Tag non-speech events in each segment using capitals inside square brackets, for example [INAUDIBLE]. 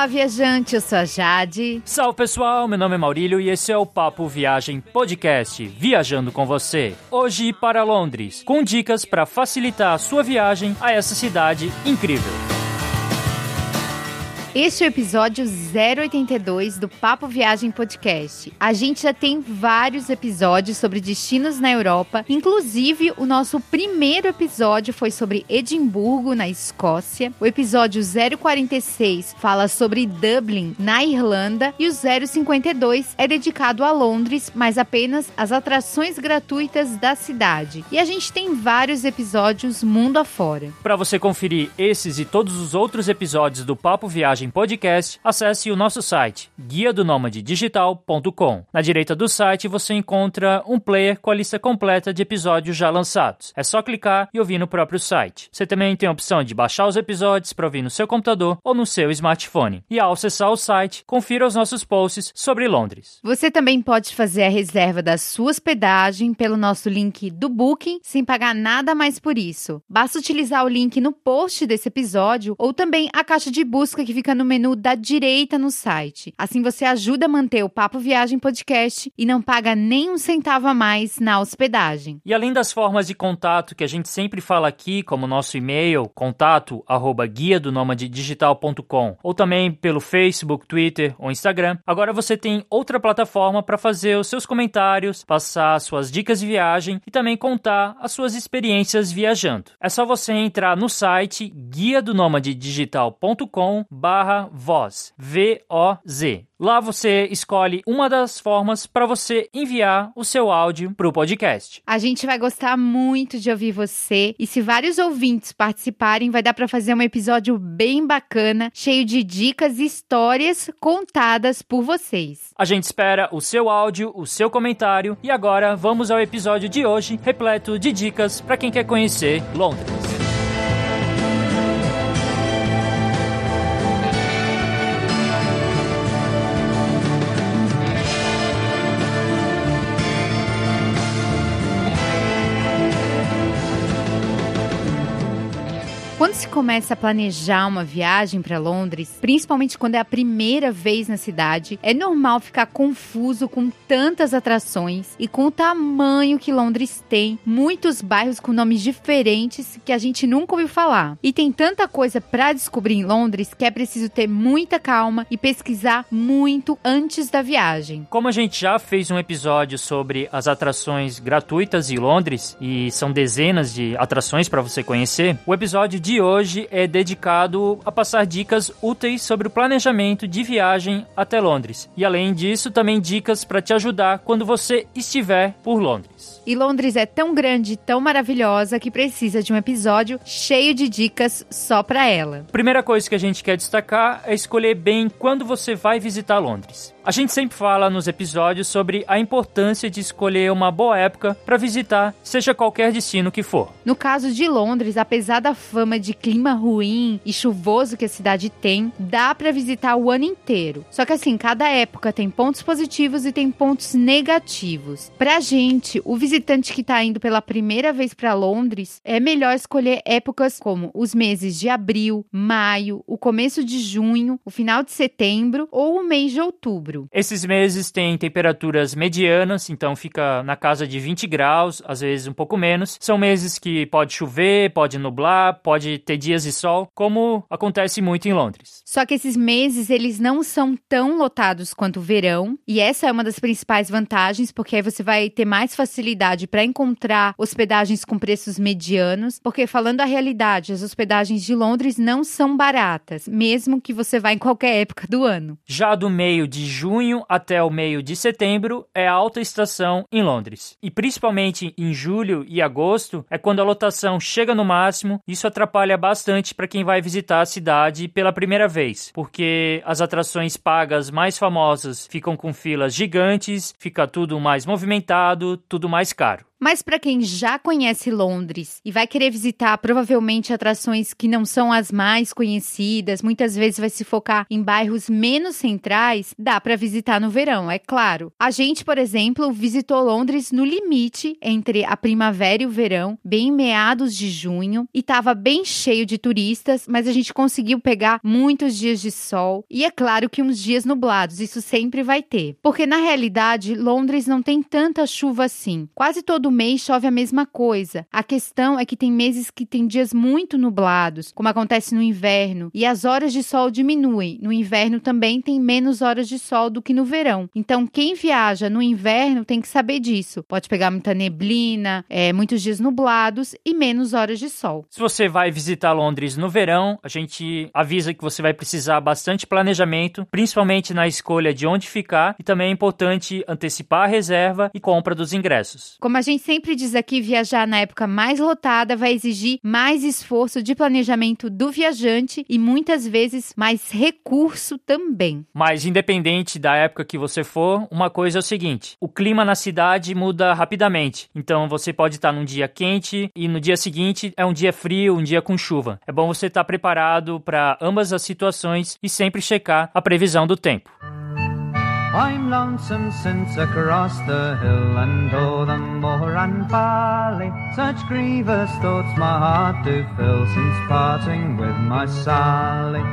Olá, viajante, eu sou a Jade. Salve pessoal, meu nome é Maurílio e esse é o Papo Viagem Podcast, viajando com você. Hoje para Londres, com dicas para facilitar a sua viagem a essa cidade incrível. Este é o episódio 082 do Papo Viagem Podcast. A gente já tem vários episódios sobre destinos na Europa, inclusive o nosso primeiro episódio foi sobre Edimburgo, na Escócia. O episódio 046 fala sobre Dublin, na Irlanda, e o 052 é dedicado a Londres, mas apenas as atrações gratuitas da cidade. E a gente tem vários episódios mundo afora. Para você conferir esses e todos os outros episódios do Papo Viagem Podcast, acesse o nosso site guia do digital.com. Na direita do site você encontra um player com a lista completa de episódios já lançados. É só clicar e ouvir no próprio site. Você também tem a opção de baixar os episódios para ouvir no seu computador ou no seu smartphone. E ao acessar o site, confira os nossos posts sobre Londres. Você também pode fazer a reserva da sua hospedagem pelo nosso link do Booking sem pagar nada mais por isso. Basta utilizar o link no post desse episódio ou também a caixa de busca que fica no menu da direita no site. Assim você ajuda a manter o Papo Viagem Podcast e não paga nem um centavo a mais na hospedagem. E além das formas de contato que a gente sempre fala aqui, como nosso e-mail, contato arroba guia do digital.com, ou também pelo Facebook, Twitter ou Instagram, agora você tem outra plataforma para fazer os seus comentários, passar suas dicas de viagem e também contar as suas experiências viajando. É só você entrar no site guia do digital.com barra voz, V-O-Z. Lá você escolhe uma das formas para você enviar o seu áudio para o podcast. A gente vai gostar muito de ouvir você e se vários ouvintes participarem, vai dar para fazer um episódio bem bacana, cheio de dicas e histórias contadas por vocês. A gente espera o seu áudio, o seu comentário e agora vamos ao episódio de hoje, repleto de dicas para quem quer conhecer Londres. Começa a planejar uma viagem para Londres, principalmente quando é a primeira vez na cidade, é normal ficar confuso com tantas atrações e com o tamanho que Londres tem, muitos bairros com nomes diferentes que a gente nunca ouviu falar. E tem tanta coisa para descobrir em Londres que é preciso ter muita calma e pesquisar muito antes da viagem. Como a gente já fez um episódio sobre as atrações gratuitas em Londres e são dezenas de atrações para você conhecer, o episódio de de hoje é dedicado a passar dicas úteis sobre o planejamento de viagem até Londres. E além disso, também dicas para te ajudar quando você estiver por Londres. E Londres é tão grande, tão maravilhosa que precisa de um episódio cheio de dicas só para ela. Primeira coisa que a gente quer destacar é escolher bem quando você vai visitar Londres. A gente sempre fala nos episódios sobre a importância de escolher uma boa época para visitar, seja qualquer destino que for. No caso de Londres, apesar da fama de clima ruim e chuvoso que a cidade tem, dá para visitar o ano inteiro. Só que assim, cada época tem pontos positivos e tem pontos negativos. Pra gente, o visitante que tá indo pela primeira vez para Londres, é melhor escolher épocas como os meses de abril, maio, o começo de junho, o final de setembro ou o mês de outubro. Esses meses têm temperaturas medianas, então fica na casa de 20 graus, às vezes um pouco menos. São meses que pode chover, pode nublar, pode ter dias de sol, como acontece muito em Londres. Só que esses meses eles não são tão lotados quanto o verão, e essa é uma das principais vantagens, porque aí você vai ter mais facilidade para encontrar hospedagens com preços medianos, porque falando a realidade, as hospedagens de Londres não são baratas, mesmo que você vá em qualquer época do ano. Já do meio de junho até o meio de setembro é a alta estação em Londres. E principalmente em julho e agosto é quando a lotação chega no máximo. Isso atrapalha bastante para quem vai visitar a cidade pela primeira vez, porque as atrações pagas mais famosas ficam com filas gigantes, fica tudo mais movimentado, tudo mais caro. Mas para quem já conhece Londres e vai querer visitar provavelmente atrações que não são as mais conhecidas, muitas vezes vai se focar em bairros menos centrais, dá para visitar no verão, é claro. A gente, por exemplo, visitou Londres no limite entre a primavera e o verão, bem em meados de junho, e estava bem cheio de turistas, mas a gente conseguiu pegar muitos dias de sol e é claro que uns dias nublados, isso sempre vai ter. Porque na realidade, Londres não tem tanta chuva assim. Quase todo mês chove a mesma coisa. A questão é que tem meses que tem dias muito nublados, como acontece no inverno, e as horas de sol diminuem. No inverno também tem menos horas de sol do que no verão. Então, quem viaja no inverno tem que saber disso. Pode pegar muita neblina, é, muitos dias nublados e menos horas de sol. Se você vai visitar Londres no verão, a gente avisa que você vai precisar bastante planejamento, principalmente na escolha de onde ficar, e também é importante antecipar a reserva e compra dos ingressos. Como a gente sempre diz aqui, viajar na época mais lotada vai exigir mais esforço de planejamento do viajante e muitas vezes mais recurso também. Mas independente da época que você for, uma coisa é o seguinte: o clima na cidade muda rapidamente. Então você pode estar num dia quente e no dia seguinte é um dia frio, um dia com chuva. É bom você estar preparado para ambas as situações e sempre checar a previsão do tempo. I'm lonesome since across the hill and o'er the moor and valley. Such grievous thoughts my heart do fill Since parting with my Sally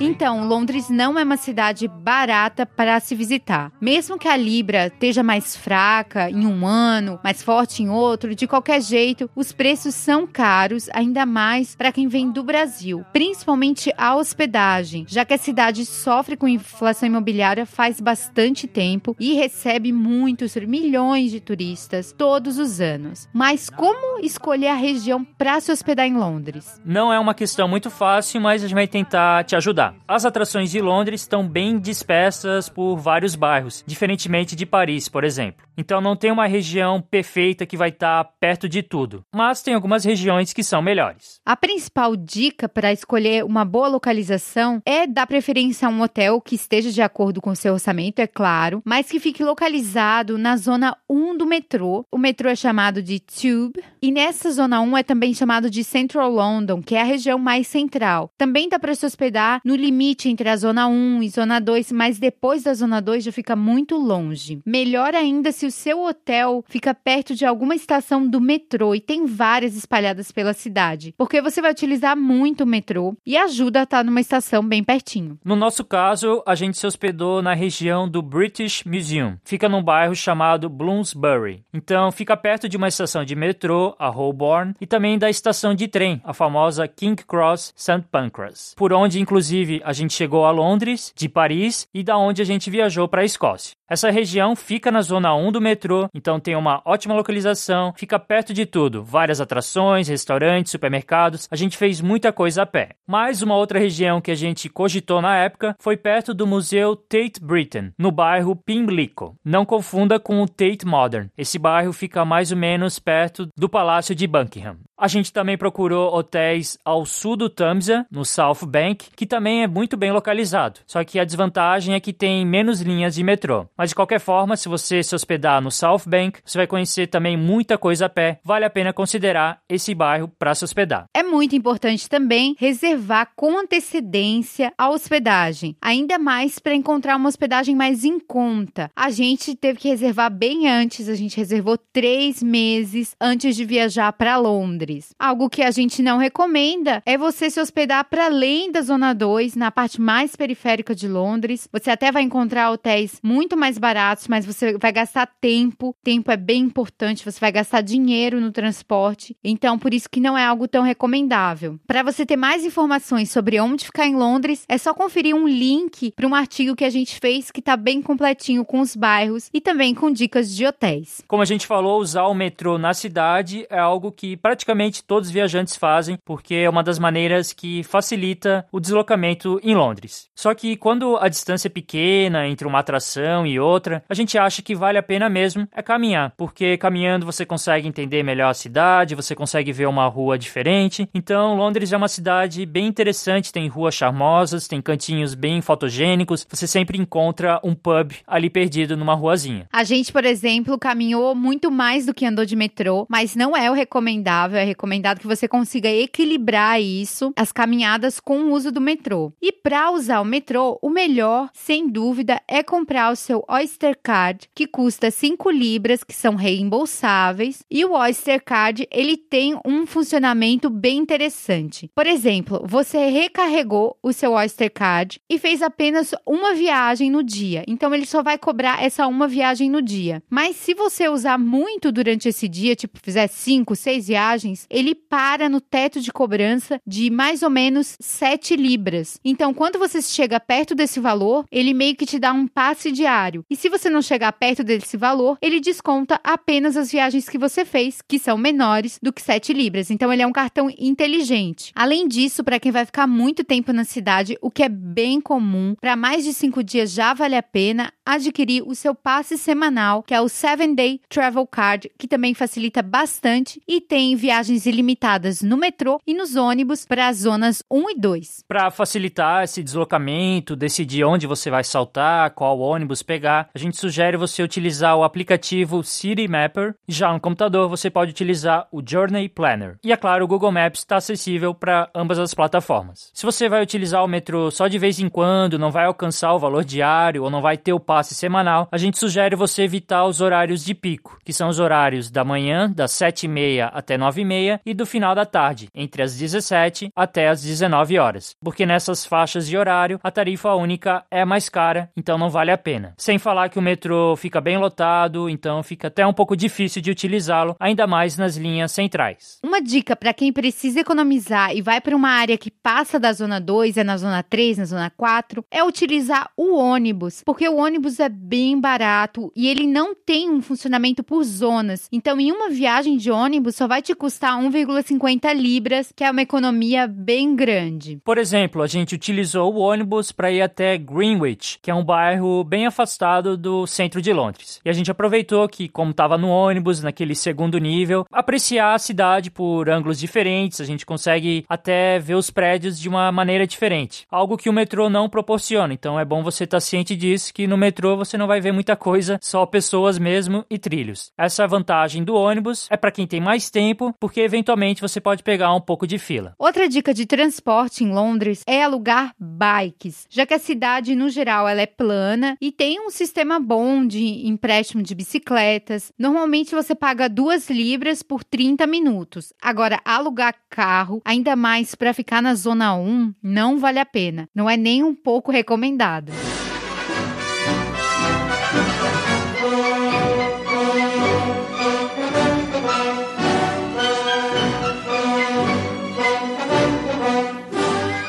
então, Londres não é uma cidade barata para se visitar. Mesmo que a libra esteja mais fraca em um ano, mais forte em outro, de qualquer jeito, os preços são caros, ainda mais para quem vem do Brasil, principalmente a hospedagem, já que a cidade sofre com inflação imobiliária faz bastante tempo e recebe muitos milhões de turistas todos os anos. Mas como escolher a região para se hospedar em Londres? Não é uma questão muito fácil, mas a gente vai tentar te ajudar As atrações de Londres estão bem dispersas por vários bairros, diferentemente de Paris, por exemplo. Então não tem uma região perfeita que vai estar tá perto de tudo, mas tem algumas regiões que são melhores. A principal dica para escolher uma boa localização é dar preferência a um hotel que esteja de acordo com seu orçamento, é claro, mas que fique localizado na zona 1 do metrô. O metrô é chamado de Tube, e nessa zona 1 é também chamado de Central London, que é a região mais central. Também dá para se hospedar no limite entre a zona 1 e zona 2, mas depois da zona 2 já fica muito longe. Melhor ainda se o seu hotel fica perto de alguma estação do metrô e tem várias espalhadas pela cidade, porque você vai utilizar muito o metrô e ajuda a estar numa estação bem pertinho. No nosso caso, a gente se hospedou na região do British Museum. Fica num bairro chamado Bloomsbury. Então, fica perto de uma estação de metrô, a Holborn, e também da estação de trem, a famosa King Cross St. Pancras, por onde inclusive a gente chegou a Londres, de Paris e da onde a gente viajou para a Escócia. Essa região fica na zona 1 do metrô, então tem uma ótima localização, fica perto de tudo, várias atrações, restaurantes, supermercados. A gente fez muita coisa a pé. Mais uma outra região que a gente cogitou na época foi perto do Museu Tate Britain, no bairro Pimlico. Não confunda com o Tate Modern. Esse bairro fica mais ou menos perto do Palácio de Buckingham. A gente também procurou hotéis ao sul do Tamsa, no South Bank, que também é muito bem localizado. Só que a desvantagem é que tem menos linhas de metrô. Mas de qualquer forma, se você se hospedar no South Bank, você vai conhecer também muita coisa a pé. Vale a pena considerar esse bairro para se hospedar. É muito importante também reservar com antecedência a hospedagem, ainda mais para encontrar uma hospedagem mais em conta. A gente teve que reservar bem antes, a gente reservou três meses antes de viajar para Londres. Londres. Algo que a gente não recomenda é você se hospedar para além da Zona 2, na parte mais periférica de Londres. Você até vai encontrar hotéis muito mais baratos, mas você vai gastar tempo. Tempo é bem importante, você vai gastar dinheiro no transporte. Então, por isso que não é algo tão recomendável. Para você ter mais informações sobre onde ficar em Londres, é só conferir um link para um artigo que a gente fez que está bem completinho com os bairros e também com dicas de hotéis. Como a gente falou, usar o metrô na cidade é algo que praticamente praticamente todos os viajantes fazem, porque é uma das maneiras que facilita o deslocamento em Londres. Só que quando a distância é pequena entre uma atração e outra, a gente acha que vale a pena mesmo é caminhar, porque caminhando você consegue entender melhor a cidade, você consegue ver uma rua diferente. Então, Londres é uma cidade bem interessante, tem ruas charmosas, tem cantinhos bem fotogênicos, você sempre encontra um pub ali perdido numa ruazinha. A gente, por exemplo, caminhou muito mais do que andou de metrô, mas não é o recomendável, é recomendado que você consiga equilibrar isso, as caminhadas com o uso do metrô. E para usar o metrô, o melhor, sem dúvida, é comprar o seu Oyster Card, que custa 5 libras, que são reembolsáveis, e o Oyster Card, ele tem um funcionamento bem interessante. Por exemplo, você recarregou o seu Oyster Card e fez apenas uma viagem no dia. Então ele só vai cobrar essa uma viagem no dia. Mas se você usar muito durante esse dia, tipo fizer 5, 6 viagens, ele para no teto de cobrança de mais ou menos 7 libras. Então quando você chega perto desse valor, ele meio que te dá um passe diário. E se você não chegar perto desse valor, ele desconta apenas as viagens que você fez, que são menores do que 7 libras. Então ele é um cartão inteligente. Além disso, para quem vai ficar muito tempo na cidade, o que é bem comum, para mais de 5 dias já vale a pena adquirir o seu passe semanal, que é o 7 Day Travel Card, que também facilita bastante e tem viagens ilimitadas no metrô e nos ônibus para as zonas 1 e 2. Para facilitar esse deslocamento, decidir onde você vai saltar, qual ônibus pegar, a gente sugere você utilizar o aplicativo City Mapper. Já no computador você pode utilizar o Journey Planner. E é claro, o Google Maps está acessível para ambas as plataformas. Se você vai utilizar o metrô só de vez em quando, não vai alcançar o valor diário ou não vai ter o passe semanal, a gente sugere você evitar os horários de pico, que são os horários da manhã, das 7h30 até 9h30 e do final da tarde, entre as 17 até as 19 horas. Porque nessas faixas de horário, a tarifa única é mais cara, então não vale a pena. Sem falar que o metrô fica bem lotado, então fica até um pouco difícil de utilizá-lo, ainda mais nas linhas centrais. Uma dica para quem precisa economizar e vai para uma área que passa da zona 2, é na zona 3, na zona 4, é utilizar o ônibus, porque o ônibus é bem barato e ele não tem um funcionamento por zonas. Então, em uma viagem de ônibus só vai te custar 1,50 libras, que é uma economia bem grande. Por exemplo, a gente utilizou o ônibus para ir até Greenwich, que é um bairro bem afastado do centro de Londres. E a gente aproveitou que, como estava no ônibus, naquele segundo nível, apreciar a cidade por ângulos diferentes, a gente consegue até ver os prédios de uma maneira diferente. Algo que o metrô não proporciona. Então é bom você estar tá ciente disso, que no metrô você não vai ver muita coisa, só pessoas mesmo e trilhos. Essa vantagem do ônibus é para quem tem mais tempo, porque eventualmente você pode pegar um pouco de fila. Outra dica de transporte em Londres é alugar bikes, já que a cidade no geral ela é plana e tem um sistema bom de empréstimo de bicicletas. Normalmente você paga duas libras por 30 minutos. Agora alugar carro, ainda mais para ficar na zona 1, não vale a pena. Não é nem um pouco recomendado.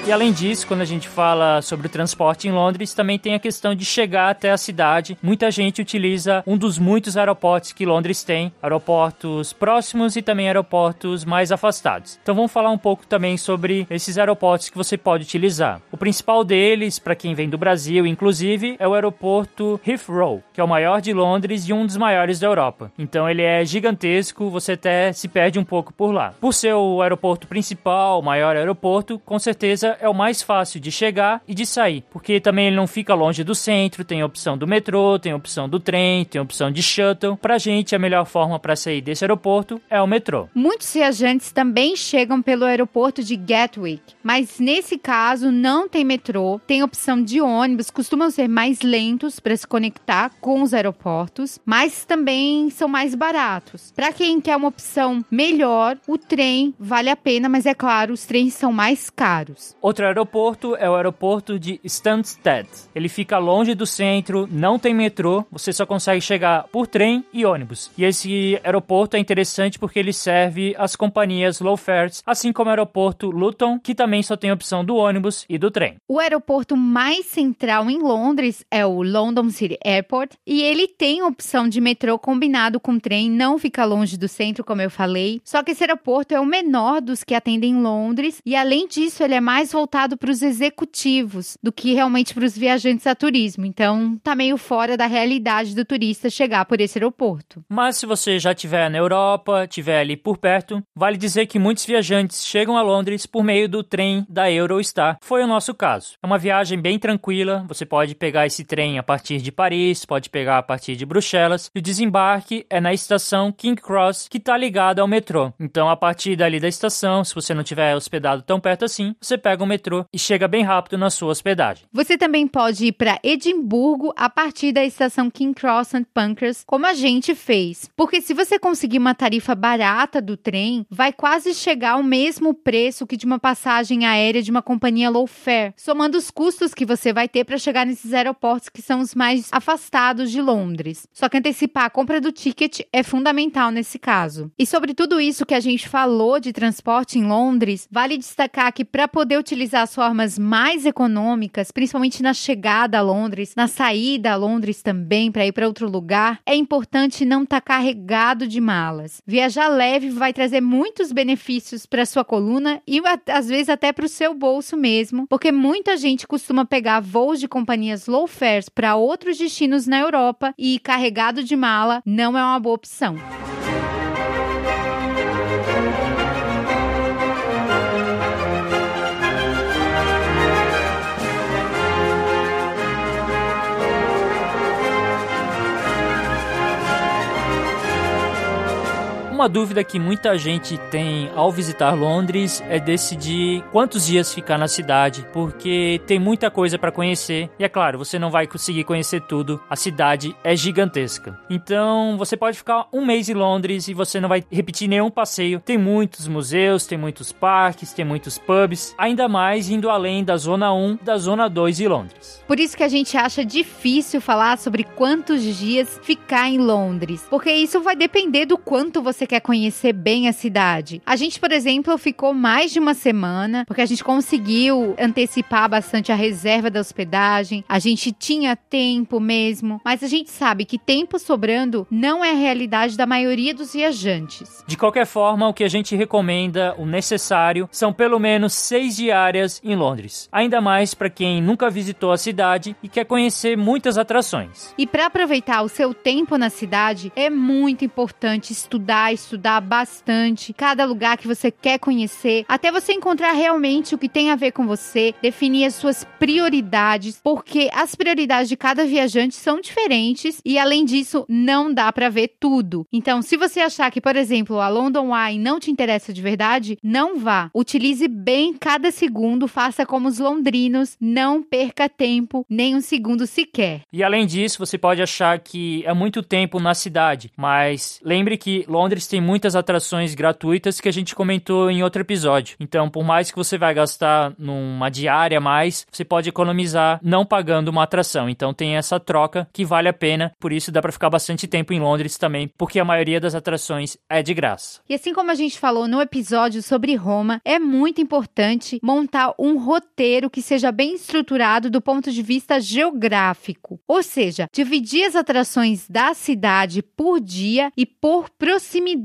E além disso, quando a gente fala sobre o transporte em Londres, também tem a questão de chegar até a cidade. Muita gente utiliza um dos muitos aeroportos que Londres tem, aeroportos próximos e também aeroportos mais afastados. Então vamos falar um pouco também sobre esses aeroportos que você pode utilizar. O principal deles, para quem vem do Brasil, inclusive, é o aeroporto Heathrow, que é o maior de Londres e um dos maiores da Europa. Então ele é gigantesco, você até se perde um pouco por lá. Por ser o aeroporto principal, o maior aeroporto, com certeza é o mais fácil de chegar e de sair, porque também ele não fica longe do centro, tem opção do metrô, tem opção do trem, tem opção de shuttle. Pra gente, a melhor forma para sair desse aeroporto é o metrô. Muitos viajantes também chegam pelo aeroporto de Gatwick, mas nesse caso não tem metrô, tem opção de ônibus, costumam ser mais lentos para se conectar com os aeroportos, mas também são mais baratos. Para quem quer uma opção melhor, o trem vale a pena, mas é claro, os trens são mais caros. Outro aeroporto é o aeroporto de Stansted. Ele fica longe do centro, não tem metrô, você só consegue chegar por trem e ônibus. E esse aeroporto é interessante porque ele serve as companhias low fares, assim como o aeroporto Luton, que também só tem opção do ônibus e do trem. O aeroporto mais central em Londres é o London City Airport e ele tem opção de metrô combinado com trem, não fica longe do centro, como eu falei. Só que esse aeroporto é o menor dos que atendem Londres e além disso ele é mais voltado para os executivos do que realmente para os viajantes a turismo. Então tá meio fora da realidade do turista chegar por esse aeroporto. Mas se você já estiver na Europa, estiver ali por perto, vale dizer que muitos viajantes chegam a Londres por meio do trem da Eurostar. Foi o nosso caso. É uma viagem bem tranquila, você pode pegar esse trem a partir de Paris, pode pegar a partir de Bruxelas, e o desembarque é na estação King Cross, que está ligada ao metrô. Então, a partir dali da estação, se você não tiver hospedado tão perto assim, você pega metrô e chega bem rápido na sua hospedagem. Você também pode ir para Edimburgo a partir da estação King Cross and Pancras, como a gente fez. Porque se você conseguir uma tarifa barata do trem, vai quase chegar ao mesmo preço que de uma passagem aérea de uma companhia low fare, somando os custos que você vai ter para chegar nesses aeroportos que são os mais afastados de Londres. Só que antecipar a compra do ticket é fundamental nesse caso. E sobre tudo isso que a gente falou de transporte em Londres, vale destacar que para poder utilizar as formas mais econômicas, principalmente na chegada a Londres, na saída a Londres também para ir para outro lugar, é importante não estar tá carregado de malas. Viajar leve vai trazer muitos benefícios para sua coluna e às vezes até para o seu bolso mesmo, porque muita gente costuma pegar voos de companhias low fares para outros destinos na Europa e carregado de mala não é uma boa opção. Uma dúvida que muita gente tem ao visitar Londres é decidir quantos dias ficar na cidade, porque tem muita coisa para conhecer e é claro, você não vai conseguir conhecer tudo. A cidade é gigantesca. Então, você pode ficar um mês em Londres e você não vai repetir nenhum passeio. Tem muitos museus, tem muitos parques, tem muitos pubs, ainda mais indo além da zona 1, da zona 2 de Londres. Por isso que a gente acha difícil falar sobre quantos dias ficar em Londres, porque isso vai depender do quanto você quer conhecer bem a cidade. A gente, por exemplo, ficou mais de uma semana, porque a gente conseguiu antecipar bastante a reserva da hospedagem, a gente tinha tempo mesmo, mas a gente sabe que tempo sobrando não é a realidade da maioria dos viajantes. De qualquer forma, o que a gente recomenda, o necessário, são pelo menos seis diárias em Londres. Ainda mais para quem nunca visitou a cidade e quer conhecer muitas atrações. E para aproveitar o seu tempo na cidade, é muito importante estudar estudar bastante cada lugar que você quer conhecer, até você encontrar realmente o que tem a ver com você, definir as suas prioridades, porque as prioridades de cada viajante são diferentes e além disso não dá para ver tudo. Então, se você achar que, por exemplo, a London Eye não te interessa de verdade, não vá. Utilize bem cada segundo, faça como os londrinos, não perca tempo nem um segundo sequer. E além disso, você pode achar que é muito tempo na cidade, mas lembre que Londres tem muitas atrações gratuitas que a gente comentou em outro episódio. Então, por mais que você vai gastar numa diária a mais, você pode economizar não pagando uma atração. Então, tem essa troca que vale a pena. Por isso, dá para ficar bastante tempo em Londres também, porque a maioria das atrações é de graça. E assim como a gente falou no episódio sobre Roma, é muito importante montar um roteiro que seja bem estruturado do ponto de vista geográfico. Ou seja, dividir as atrações da cidade por dia e por proximidade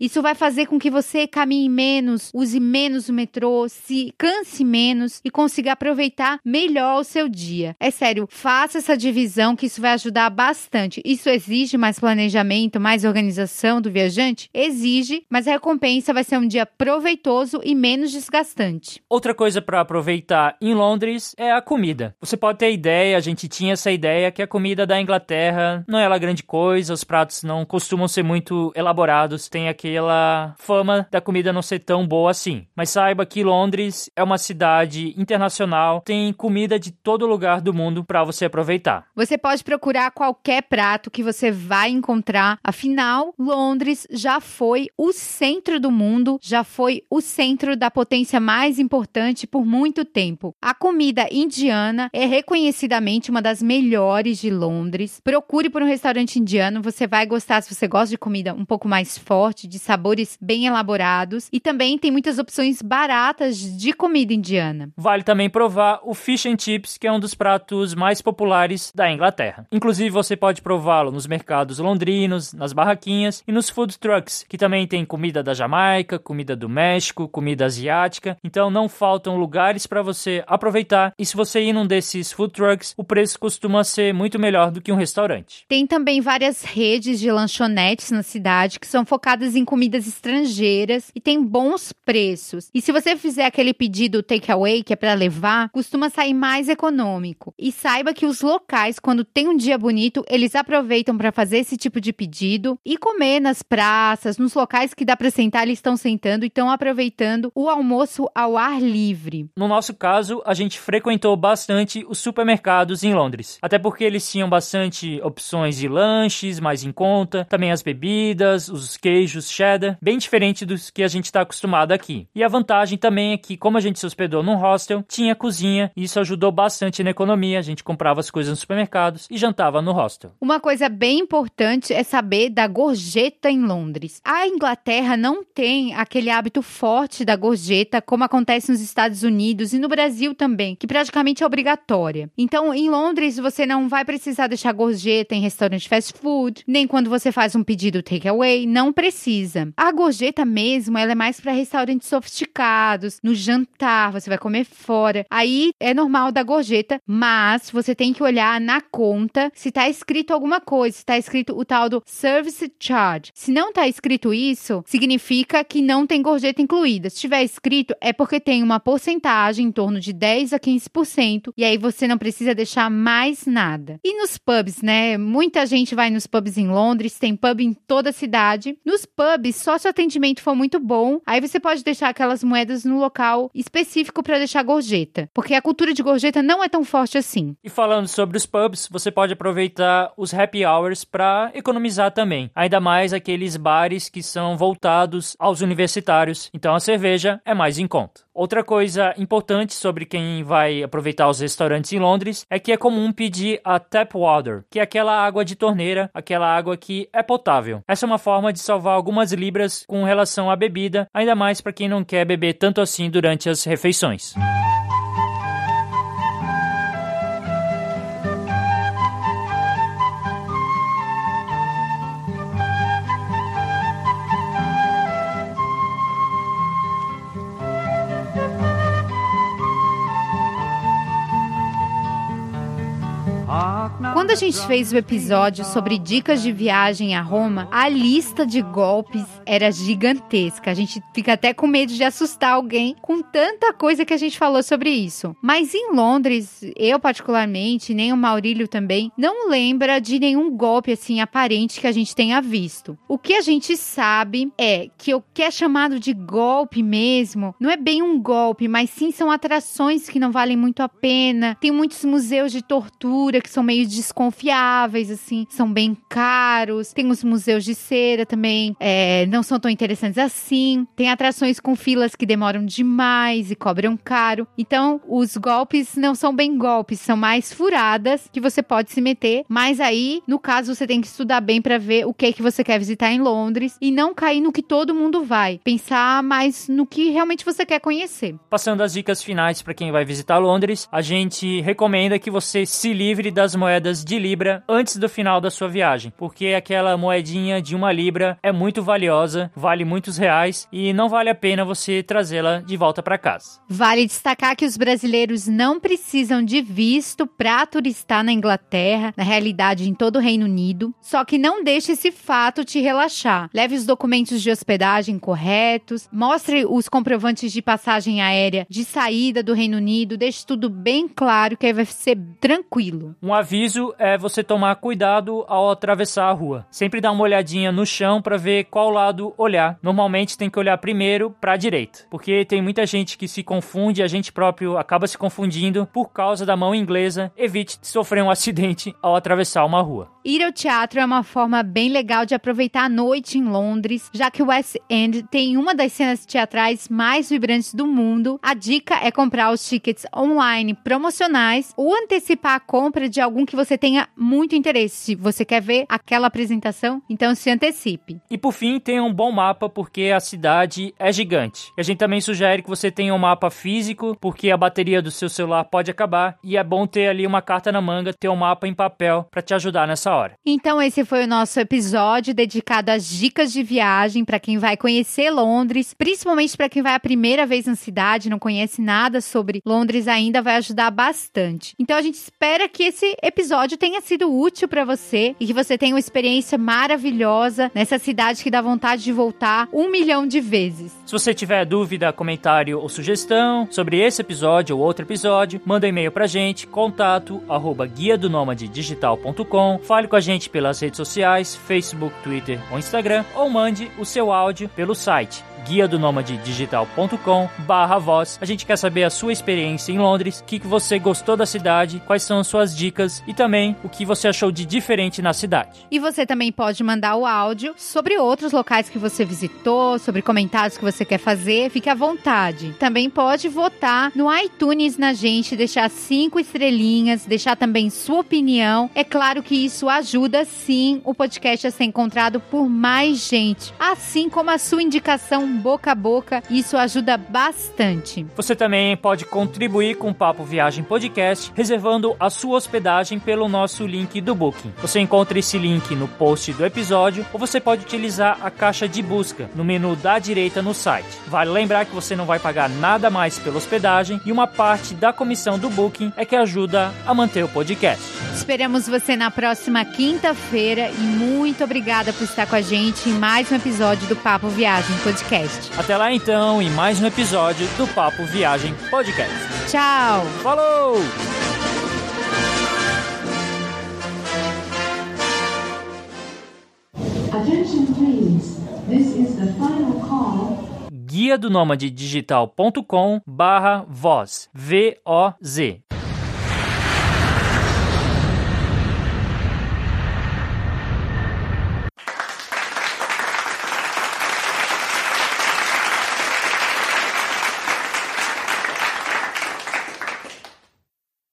isso vai fazer com que você caminhe menos, use menos o metrô, se canse menos e consiga aproveitar melhor o seu dia. É sério, faça essa divisão que isso vai ajudar bastante. Isso exige mais planejamento, mais organização do viajante? Exige, mas a recompensa vai ser um dia proveitoso e menos desgastante. Outra coisa para aproveitar em Londres é a comida. Você pode ter ideia, a gente tinha essa ideia que a comida da Inglaterra não é lá grande coisa, os pratos não costumam ser muito elaborados tem aquela fama da comida não ser tão boa assim. Mas saiba que Londres é uma cidade internacional, tem comida de todo lugar do mundo para você aproveitar. Você pode procurar qualquer prato que você vai encontrar. Afinal, Londres já foi o centro do mundo, já foi o centro da potência mais importante por muito tempo. A comida indiana é reconhecidamente uma das melhores de Londres. Procure por um restaurante indiano, você vai gostar se você gosta de comida um pouco mais forte, de sabores bem elaborados e também tem muitas opções baratas de comida indiana. Vale também provar o fish and chips, que é um dos pratos mais populares da Inglaterra. Inclusive você pode prová-lo nos mercados londrinos, nas barraquinhas e nos food trucks, que também tem comida da Jamaica, comida do México, comida asiática. Então não faltam lugares para você aproveitar. E se você ir num desses food trucks, o preço costuma ser muito melhor do que um restaurante. Tem também várias redes de lanchonetes na cidade que são focadas em comidas estrangeiras e tem bons preços. E se você fizer aquele pedido takeaway, que é para levar, costuma sair mais econômico. E saiba que os locais, quando tem um dia bonito, eles aproveitam para fazer esse tipo de pedido e comer nas praças, nos locais que dá para sentar, eles estão sentando e estão aproveitando o almoço ao ar livre. No nosso caso, a gente frequentou bastante os supermercados em Londres, até porque eles tinham bastante opções de lanches mais em conta, também as bebidas, os queijos cheddar, bem diferente dos que a gente está acostumado aqui. E a vantagem também é que, como a gente se hospedou num hostel, tinha cozinha e isso ajudou bastante na economia. A gente comprava as coisas nos supermercados e jantava no hostel. Uma coisa bem importante é saber da gorjeta em Londres. A Inglaterra não tem aquele hábito forte da gorjeta, como acontece nos Estados Unidos e no Brasil também, que praticamente é obrigatória. Então, em Londres, você não vai precisar deixar gorjeta em restaurante fast food, nem quando você faz um pedido takeaway, não precisa. A gorjeta mesmo, ela é mais para restaurantes sofisticados, no jantar, você vai comer fora. Aí é normal da gorjeta, mas você tem que olhar na conta se tá escrito alguma coisa, se tá escrito o tal do service charge. Se não tá escrito isso, significa que não tem gorjeta incluída. Se tiver escrito, é porque tem uma porcentagem em torno de 10 a 15%, e aí você não precisa deixar mais nada. E nos pubs, né? Muita gente vai nos pubs em Londres, tem pub em toda a cidade. Nos pubs, só se o atendimento for muito bom, aí você pode deixar aquelas moedas no local específico para deixar gorjeta, porque a cultura de gorjeta não é tão forte assim. E falando sobre os pubs, você pode aproveitar os happy hours para economizar também, ainda mais aqueles bares que são voltados aos universitários, então a cerveja é mais em conta. Outra coisa importante sobre quem vai aproveitar os restaurantes em Londres é que é comum pedir a tap water, que é aquela água de torneira, aquela água que é potável. Essa é uma forma de salvar algumas libras com relação à bebida, ainda mais para quem não quer beber tanto assim durante as refeições. A gente fez o episódio sobre dicas de viagem a Roma, a lista de golpes era gigantesca. A gente fica até com medo de assustar alguém com tanta coisa que a gente falou sobre isso. Mas em Londres, eu particularmente, nem o Maurílio também, não lembra de nenhum golpe assim aparente que a gente tenha visto. O que a gente sabe é que o que é chamado de golpe mesmo não é bem um golpe, mas sim são atrações que não valem muito a pena. Tem muitos museus de tortura que são meio desconfiáveis, assim, são bem caros. Tem os museus de cera também, é, não são tão interessantes assim. Tem atrações com filas que demoram demais e cobram caro. Então, os golpes não são bem golpes, são mais furadas que você pode se meter. Mas aí, no caso, você tem que estudar bem para ver o que é que você quer visitar em Londres e não cair no que todo mundo vai. Pensar mais no que realmente você quer conhecer. Passando as dicas finais para quem vai visitar Londres, a gente recomenda que você se livre das moedas de libra antes do final da sua viagem, porque aquela moedinha de uma libra é muito valiosa, vale muitos reais e não vale a pena você trazê-la de volta para casa. Vale destacar que os brasileiros não precisam de visto para turistar na Inglaterra, na realidade em todo o Reino Unido, só que não deixe esse fato te relaxar. Leve os documentos de hospedagem corretos, mostre os comprovantes de passagem aérea de saída do Reino Unido, deixe tudo bem claro que aí vai ser tranquilo. Um aviso é você tomar cuidado ao atravessar a rua. Sempre dá uma olhadinha no chão para ver qual lado olhar. Normalmente tem que olhar primeiro para a direita, porque tem muita gente que se confunde, a gente próprio acaba se confundindo por causa da mão inglesa. Evite sofrer um [LAUGHS] acidente ao atravessar uma rua. Ir ao teatro é uma forma bem legal de aproveitar a noite em Londres, já que o West End tem uma das cenas teatrais mais vibrantes do mundo. A dica é comprar os tickets online promocionais ou antecipar a compra de algum que você tenha muito interesse. Se você quer ver aquela apresentação, então se antecipe. E por fim, tenha um bom mapa, porque a cidade é gigante. E a gente também sugere que você tenha um mapa físico, porque a bateria do seu celular pode acabar e é bom ter ali uma carta na manga, ter um mapa em papel para te ajudar nessa hora. Então esse foi o nosso episódio dedicado às dicas de viagem para quem vai conhecer Londres, principalmente para quem vai a primeira vez na cidade, não conhece nada sobre Londres ainda, vai ajudar bastante. Então a gente espera que esse episódio tenha sido útil para você e que você tenha uma experiência maravilhosa nessa cidade que dá vontade de voltar um milhão de vezes. Se você tiver dúvida, comentário ou sugestão sobre esse episódio ou outro episódio, manda um e-mail pra gente, contato arroba guia do digital.com. Fale com a gente pelas redes sociais, Facebook, Twitter ou Instagram, ou mande o seu áudio pelo site guia do digital.com barra voz. A gente quer saber a sua experiência em Londres, o que, que você gostou da cidade, quais são as suas dicas e também o que você achou de diferente na cidade. E você também pode mandar o áudio sobre outros locais que você visitou, sobre comentários que você quer fazer, fique à vontade. Também pode votar no iTunes na gente, deixar cinco estrelinhas, deixar também sua opinião. É claro que isso ajuda sim o podcast a ser encontrado por mais gente, assim como a sua indicação boca a boca, isso ajuda bastante. Você também pode contribuir com o Papo Viagem Podcast, reservando a sua hospedagem pelo nosso link do Booking. Você encontra esse link no post do episódio ou você pode utilizar a caixa de busca no menu da direita no site. Vale lembrar que você não vai pagar nada mais pela hospedagem e uma parte da comissão do Booking é que ajuda a manter o podcast. Esperamos você na próxima quinta-feira e muito obrigada por estar com a gente em mais um episódio do Papo Viagem Podcast. Até lá então, em mais um episódio do Papo Viagem Podcast. Tchau. Falou! Guia do Nômade Digital.com barra voz. V-O-Z.